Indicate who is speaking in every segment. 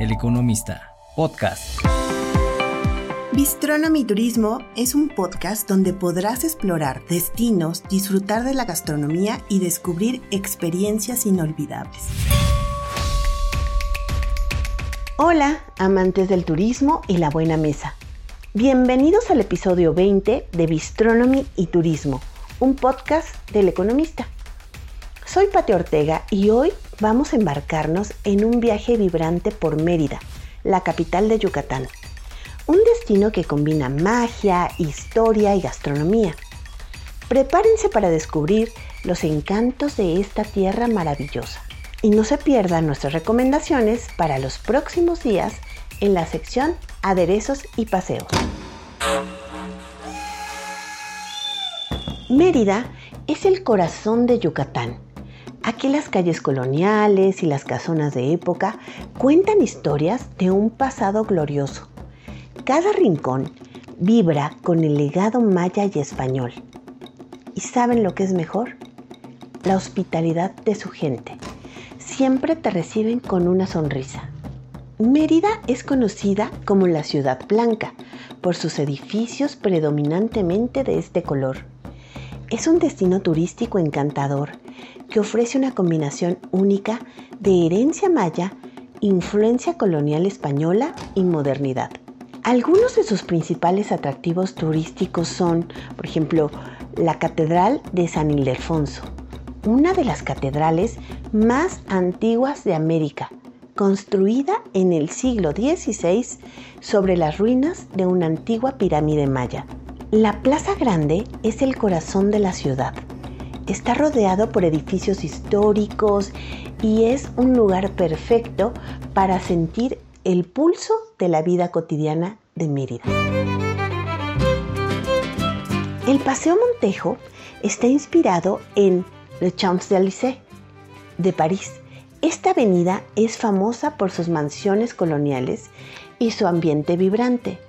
Speaker 1: El Economista, podcast.
Speaker 2: Bistronomy Turismo es un podcast donde podrás explorar destinos, disfrutar de la gastronomía y descubrir experiencias inolvidables. Hola, amantes del turismo y la buena mesa. Bienvenidos al episodio 20 de Bistronomy y Turismo, un podcast del economista. Soy Pati Ortega y hoy vamos a embarcarnos en un viaje vibrante por Mérida, la capital de Yucatán. Un destino que combina magia, historia y gastronomía. Prepárense para descubrir los encantos de esta tierra maravillosa. Y no se pierdan nuestras recomendaciones para los próximos días en la sección Aderezos y Paseos. Mérida es el corazón de Yucatán. Aquí las calles coloniales y las casonas de época cuentan historias de un pasado glorioso. Cada rincón vibra con el legado maya y español. ¿Y saben lo que es mejor? La hospitalidad de su gente. Siempre te reciben con una sonrisa. Mérida es conocida como la Ciudad Blanca por sus edificios predominantemente de este color. Es un destino turístico encantador que ofrece una combinación única de herencia maya, influencia colonial española y modernidad. Algunos de sus principales atractivos turísticos son, por ejemplo, la Catedral de San Ildefonso, una de las catedrales más antiguas de América, construida en el siglo XVI sobre las ruinas de una antigua pirámide maya. La Plaza Grande es el corazón de la ciudad. Está rodeado por edificios históricos y es un lugar perfecto para sentir el pulso de la vida cotidiana de Mérida. El Paseo Montejo está inspirado en Le Champs-Élysées de París. Esta avenida es famosa por sus mansiones coloniales y su ambiente vibrante.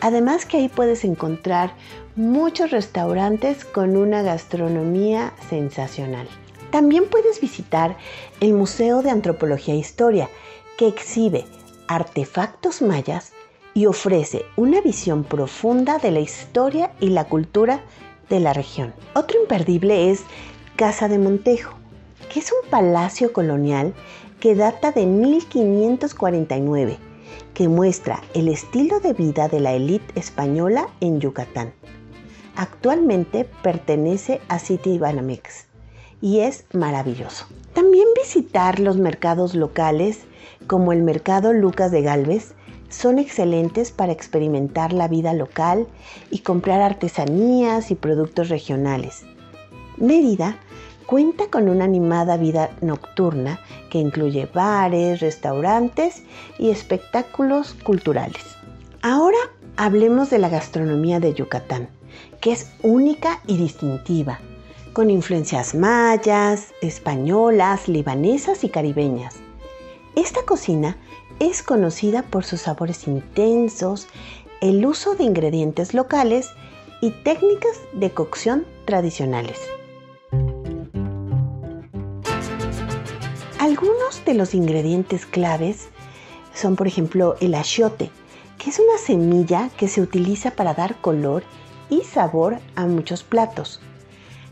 Speaker 2: Además que ahí puedes encontrar muchos restaurantes con una gastronomía sensacional. También puedes visitar el Museo de Antropología e Historia, que exhibe artefactos mayas y ofrece una visión profunda de la historia y la cultura de la región. Otro imperdible es Casa de Montejo, que es un palacio colonial que data de 1549 que muestra el estilo de vida de la élite española en Yucatán. Actualmente pertenece a City Banamex y es maravilloso. También visitar los mercados locales como el Mercado Lucas de Galvez son excelentes para experimentar la vida local y comprar artesanías y productos regionales. Mérida cuenta con una animada vida nocturna que incluye bares, restaurantes y espectáculos culturales. Ahora hablemos de la gastronomía de Yucatán, que es única y distintiva, con influencias mayas, españolas, libanesas y caribeñas. Esta cocina es conocida por sus sabores intensos, el uso de ingredientes locales y técnicas de cocción tradicionales. Algunos de los ingredientes claves son, por ejemplo, el achiote, que es una semilla que se utiliza para dar color y sabor a muchos platos.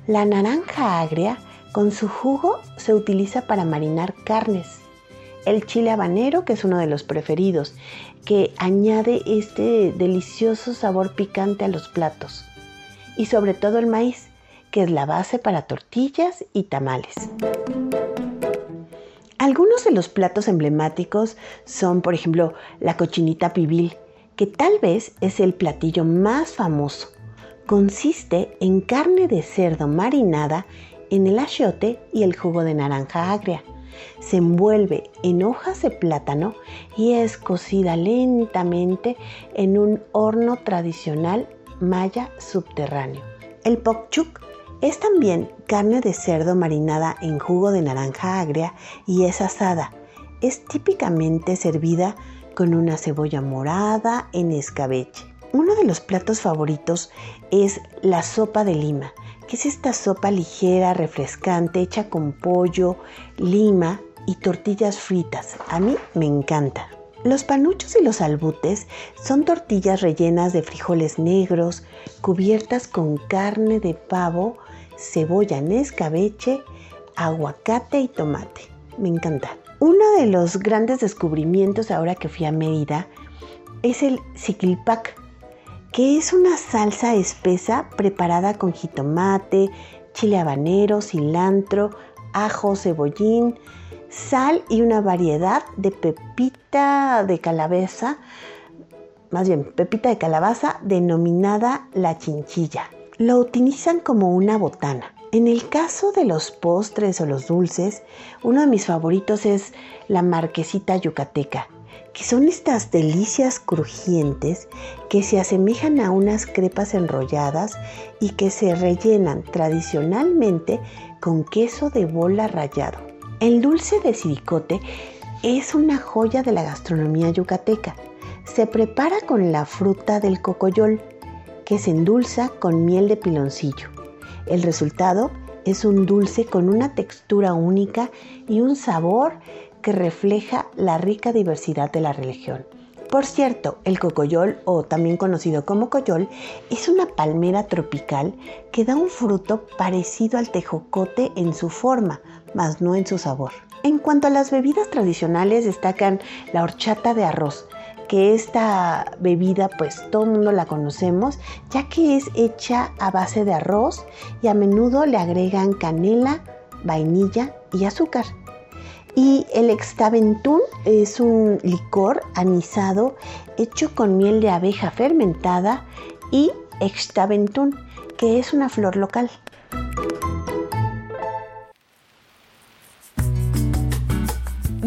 Speaker 2: La naranja agria, con su jugo, se utiliza para marinar carnes. El chile habanero, que es uno de los preferidos, que añade este delicioso sabor picante a los platos. Y sobre todo el maíz, que es la base para tortillas y tamales. Algunos de los platos emblemáticos son, por ejemplo, la cochinita pibil, que tal vez es el platillo más famoso. Consiste en carne de cerdo marinada en el achiote y el jugo de naranja agria. Se envuelve en hojas de plátano y es cocida lentamente en un horno tradicional maya subterráneo. El pokchuk es también carne de cerdo marinada en jugo de naranja agria y es asada. Es típicamente servida con una cebolla morada en escabeche. Uno de los platos favoritos es la sopa de lima, que es esta sopa ligera, refrescante, hecha con pollo, lima y tortillas fritas. A mí me encanta. Los panuchos y los albutes son tortillas rellenas de frijoles negros, cubiertas con carne de pavo, cebolla en escabeche, aguacate y tomate. Me encanta. Uno de los grandes descubrimientos ahora que fui a Mérida es el siquilpac, que es una salsa espesa preparada con jitomate, chile habanero, cilantro, ajo, cebollín, sal y una variedad de pepita de calabaza, más bien pepita de calabaza denominada la chinchilla. Lo utilizan como una botana. En el caso de los postres o los dulces, uno de mis favoritos es la marquesita yucateca, que son estas delicias crujientes que se asemejan a unas crepas enrolladas y que se rellenan tradicionalmente con queso de bola rallado. El dulce de siricote es una joya de la gastronomía yucateca. Se prepara con la fruta del cocoyol, que se endulza con miel de piloncillo. El resultado es un dulce con una textura única y un sabor que refleja la rica diversidad de la religión. Por cierto, el cocoyol, o también conocido como coyol, es una palmera tropical que da un fruto parecido al tejocote en su forma, mas no en su sabor. En cuanto a las bebidas tradicionales, destacan la horchata de arroz, que esta bebida pues todo el mundo la conocemos, ya que es hecha a base de arroz y a menudo le agregan canela, vainilla y azúcar. Y el extaventún es un licor anisado hecho con miel de abeja fermentada y extaventún, que es una flor local.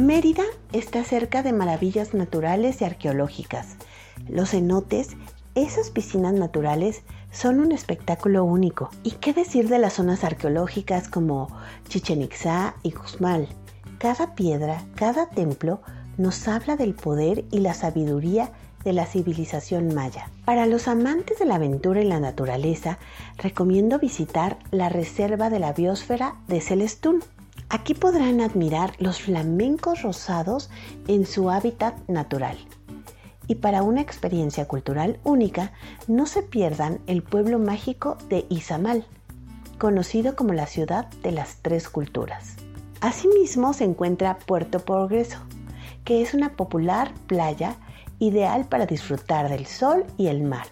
Speaker 2: Mérida está cerca de maravillas naturales y arqueológicas. Los cenotes, esas piscinas naturales, son un espectáculo único. ¿Y qué decir de las zonas arqueológicas como Chichen Itzá y Guzmal? Cada piedra, cada templo nos habla del poder y la sabiduría de la civilización maya. Para los amantes de la aventura y la naturaleza, recomiendo visitar la Reserva de la Biosfera de Celestún. Aquí podrán admirar los flamencos rosados en su hábitat natural. Y para una experiencia cultural única, no se pierdan el pueblo mágico de Izamal, conocido como la ciudad de las tres culturas. Asimismo se encuentra Puerto Progreso, que es una popular playa ideal para disfrutar del sol y el mar.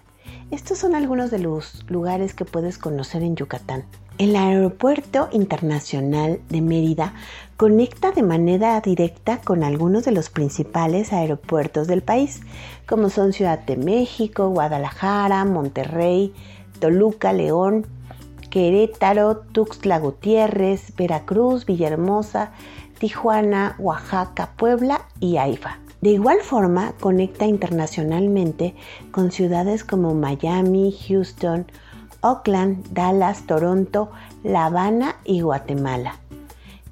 Speaker 2: Estos son algunos de los lugares que puedes conocer en Yucatán. El Aeropuerto Internacional de Mérida conecta de manera directa con algunos de los principales aeropuertos del país, como son Ciudad de México, Guadalajara, Monterrey, Toluca, León, Querétaro, Tuxtla Gutiérrez, Veracruz, Villahermosa, Tijuana, Oaxaca, Puebla y Haifa. De igual forma, conecta internacionalmente con ciudades como Miami, Houston, Oakland, Dallas, Toronto, La Habana y Guatemala.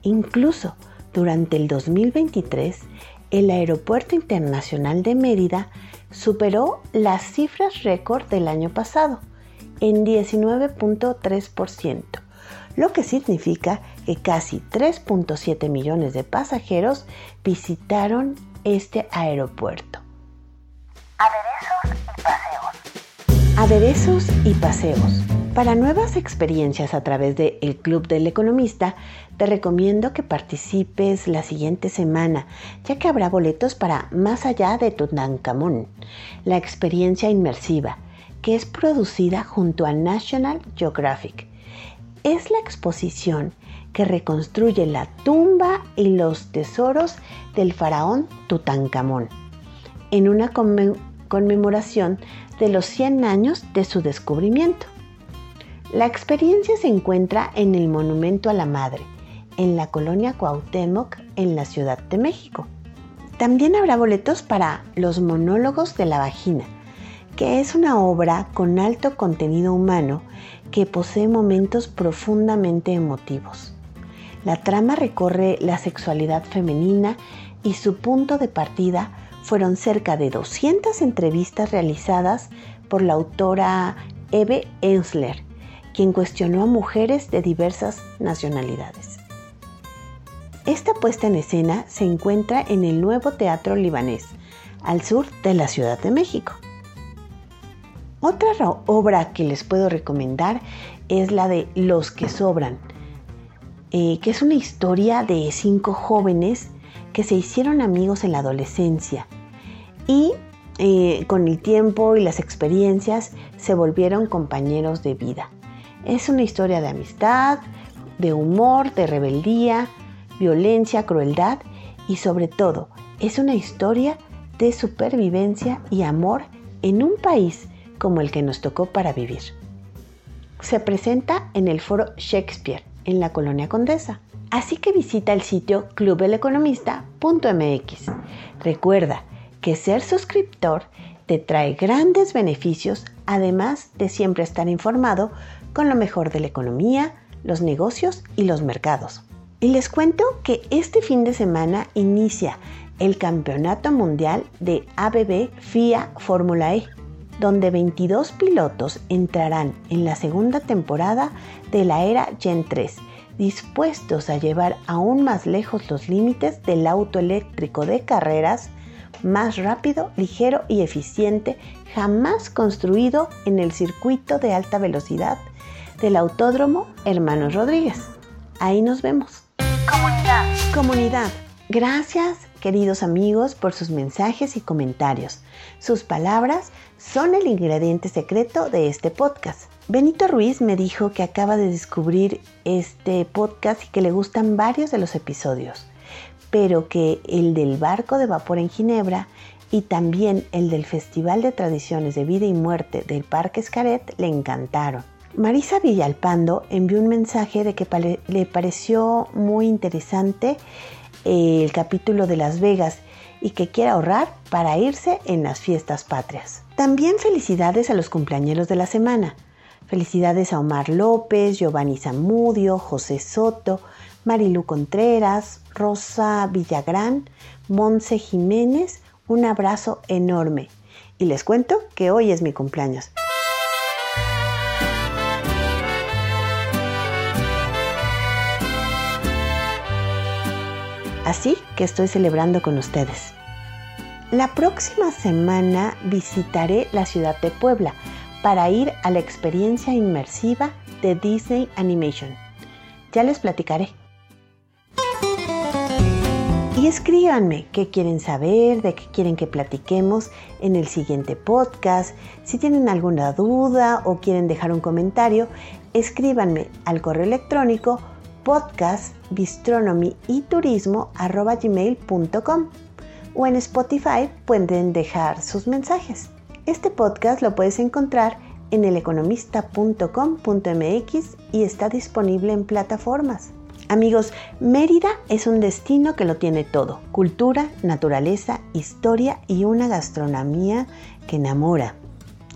Speaker 2: Incluso durante el 2023, el Aeropuerto Internacional de Mérida superó las cifras récord del año pasado en 19.3%, lo que significa que casi 3.7 millones de pasajeros visitaron este aeropuerto. Aderezos y paseos. Para nuevas experiencias a través de El Club del Economista, te recomiendo que participes la siguiente semana, ya que habrá boletos para Más allá de Tutankamón, la experiencia inmersiva que es producida junto a National Geographic. Es la exposición que reconstruye la tumba y los tesoros del faraón Tutankamón en una de los 100 años de su descubrimiento. La experiencia se encuentra en el Monumento a la Madre, en la colonia Cuauhtémoc, en la Ciudad de México. También habrá boletos para los monólogos de la vagina, que es una obra con alto contenido humano que posee momentos profundamente emotivos. La trama recorre la sexualidad femenina y su punto de partida fueron cerca de 200 entrevistas realizadas por la autora Eve Ensler, quien cuestionó a mujeres de diversas nacionalidades. Esta puesta en escena se encuentra en el nuevo Teatro Libanés, al sur de la Ciudad de México. Otra obra que les puedo recomendar es la de Los que Sobran, eh, que es una historia de cinco jóvenes que se hicieron amigos en la adolescencia y eh, con el tiempo y las experiencias se volvieron compañeros de vida. Es una historia de amistad, de humor, de rebeldía, violencia, crueldad y sobre todo es una historia de supervivencia y amor en un país como el que nos tocó para vivir. Se presenta en el foro Shakespeare en la colonia Condesa. Así que visita el sitio clubeleconomista.mx. Recuerda que ser suscriptor te trae grandes beneficios, además de siempre estar informado con lo mejor de la economía, los negocios y los mercados. Y les cuento que este fin de semana inicia el Campeonato Mundial de ABB FIA Fórmula E, donde 22 pilotos entrarán en la segunda temporada de la era Gen 3, dispuestos a llevar aún más lejos los límites del auto eléctrico de carreras más rápido, ligero y eficiente jamás construido en el circuito de alta velocidad del Autódromo Hermanos Rodríguez. Ahí nos vemos. Comunidad. Comunidad. Gracias, queridos amigos, por sus mensajes y comentarios. Sus palabras son el ingrediente secreto de este podcast. Benito Ruiz me dijo que acaba de descubrir este podcast y que le gustan varios de los episodios, pero que el del barco de vapor en Ginebra y también el del Festival de Tradiciones de Vida y Muerte del Parque Escaret le encantaron. Marisa Villalpando envió un mensaje de que le pareció muy interesante eh, el capítulo de Las Vegas y que quiere ahorrar para irse en las fiestas patrias. También felicidades a los cumpleañeros de la semana. Felicidades a Omar López, Giovanni Zamudio, José Soto, Marilu Contreras, Rosa Villagrán, Monse Jiménez. Un abrazo enorme. Y les cuento que hoy es mi cumpleaños. Así que estoy celebrando con ustedes. La próxima semana visitaré la ciudad de Puebla para ir a la experiencia inmersiva de Disney Animation. Ya les platicaré. Escríbanme qué quieren saber, de qué quieren que platiquemos en el siguiente podcast. Si tienen alguna duda o quieren dejar un comentario, escríbanme al correo electrónico podcast o en Spotify pueden dejar sus mensajes. Este podcast lo puedes encontrar en eleconomista.com.mx y está disponible en plataformas. Amigos, Mérida es un destino que lo tiene todo. Cultura, naturaleza, historia y una gastronomía que enamora.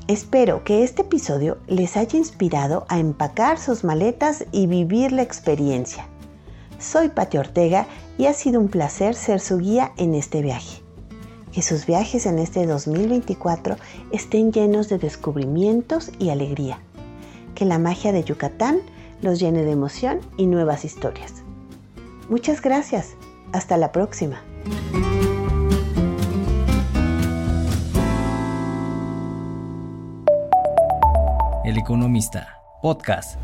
Speaker 2: Espero que este episodio les haya inspirado a empacar sus maletas y vivir la experiencia. Soy Pati Ortega y ha sido un placer ser su guía en este viaje. Que sus viajes en este 2024 estén llenos de descubrimientos y alegría. Que la magia de Yucatán los llene de emoción y nuevas historias. Muchas gracias. Hasta la próxima.
Speaker 1: El Economista, podcast.